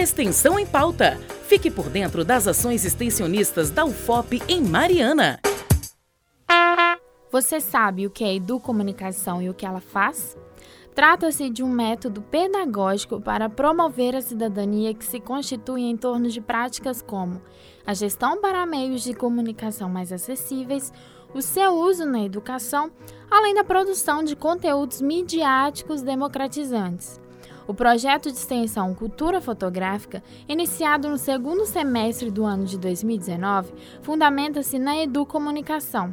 Extensão em pauta. Fique por dentro das ações extensionistas da UFOP em Mariana. Você sabe o que é educomunicação e o que ela faz? Trata-se de um método pedagógico para promover a cidadania que se constitui em torno de práticas como a gestão para meios de comunicação mais acessíveis, o seu uso na educação, além da produção de conteúdos midiáticos democratizantes. O projeto de extensão Cultura Fotográfica, iniciado no segundo semestre do ano de 2019, fundamenta-se na educomunicação.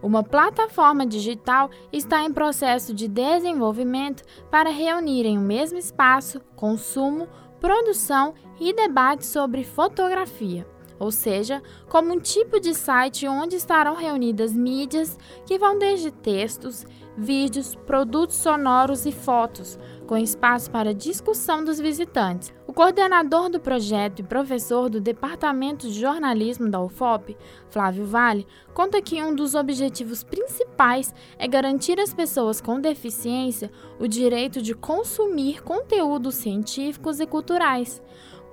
Uma plataforma digital está em processo de desenvolvimento para reunir em um mesmo espaço consumo, produção e debate sobre fotografia, ou seja, como um tipo de site onde estarão reunidas mídias que vão desde textos, vídeos, produtos sonoros e fotos, com espaço para discussão dos visitantes. O coordenador do projeto e professor do Departamento de Jornalismo da UFOP, Flávio Vale, conta que um dos objetivos principais é garantir às pessoas com deficiência o direito de consumir conteúdos científicos e culturais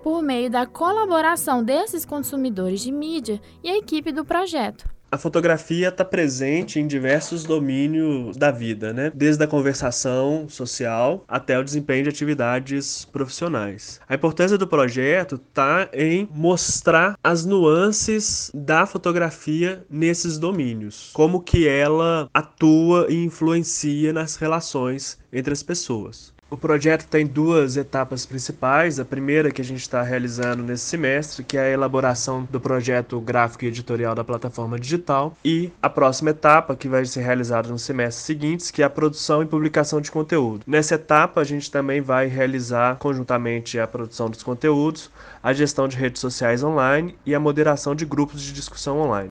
por meio da colaboração desses consumidores de mídia e a equipe do projeto a fotografia está presente em diversos domínios da vida, né? Desde a conversação social até o desempenho de atividades profissionais. A importância do projeto está em mostrar as nuances da fotografia nesses domínios, como que ela atua e influencia nas relações entre as pessoas. O projeto tem duas etapas principais. A primeira que a gente está realizando nesse semestre, que é a elaboração do projeto gráfico e editorial da plataforma digital, e a próxima etapa, que vai ser realizada no semestre seguinte, que é a produção e publicação de conteúdo. Nessa etapa, a gente também vai realizar conjuntamente a produção dos conteúdos, a gestão de redes sociais online e a moderação de grupos de discussão online.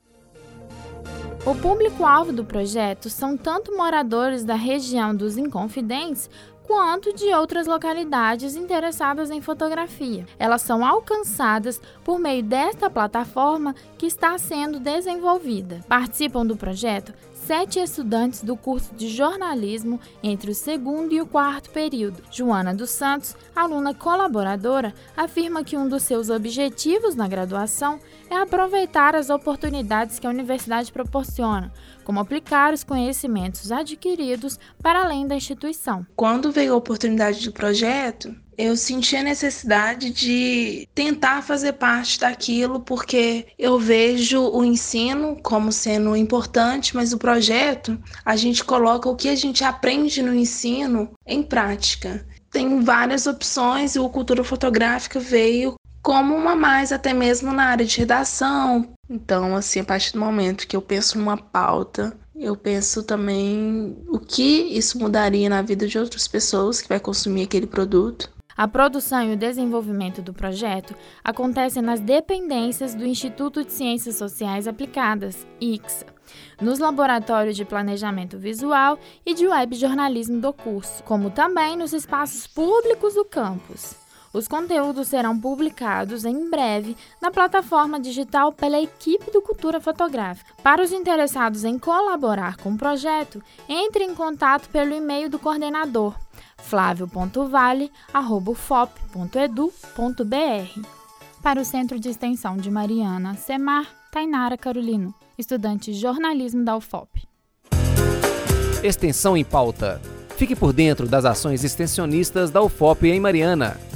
O público-alvo do projeto são tanto moradores da região dos Inconfidentes quanto de outras localidades interessadas em fotografia. Elas são alcançadas por meio desta plataforma que está sendo desenvolvida. Participam do projeto sete estudantes do curso de jornalismo entre o segundo e o quarto período. Joana dos Santos, aluna colaboradora, afirma que um dos seus objetivos na graduação é aproveitar as oportunidades que a universidade proporciona, como aplicar os conhecimentos adquiridos para além da instituição. Quando veio a oportunidade do projeto, eu senti a necessidade de tentar fazer parte daquilo, porque eu vejo o ensino como sendo importante, mas o projeto a gente coloca o que a gente aprende no ensino em prática. Tem várias opções e o Cultura Fotográfica veio como uma mais até mesmo na área de redação. Então, assim, a partir do momento que eu penso numa pauta, eu penso também o que isso mudaria na vida de outras pessoas que vai consumir aquele produto. A produção e o desenvolvimento do projeto acontecem nas dependências do Instituto de Ciências Sociais Aplicadas, ICSA, nos laboratórios de planejamento visual e de web jornalismo do curso, como também nos espaços públicos do campus. Os conteúdos serão publicados em breve na plataforma digital pela equipe do Cultura Fotográfica. Para os interessados em colaborar com o projeto, entre em contato pelo e-mail do coordenador flávio.vale.fop.edu.br. Para o Centro de Extensão de Mariana, Semar, Tainara Carolino, estudante de jornalismo da UFOP. Extensão em pauta. Fique por dentro das ações extensionistas da UFOP em Mariana.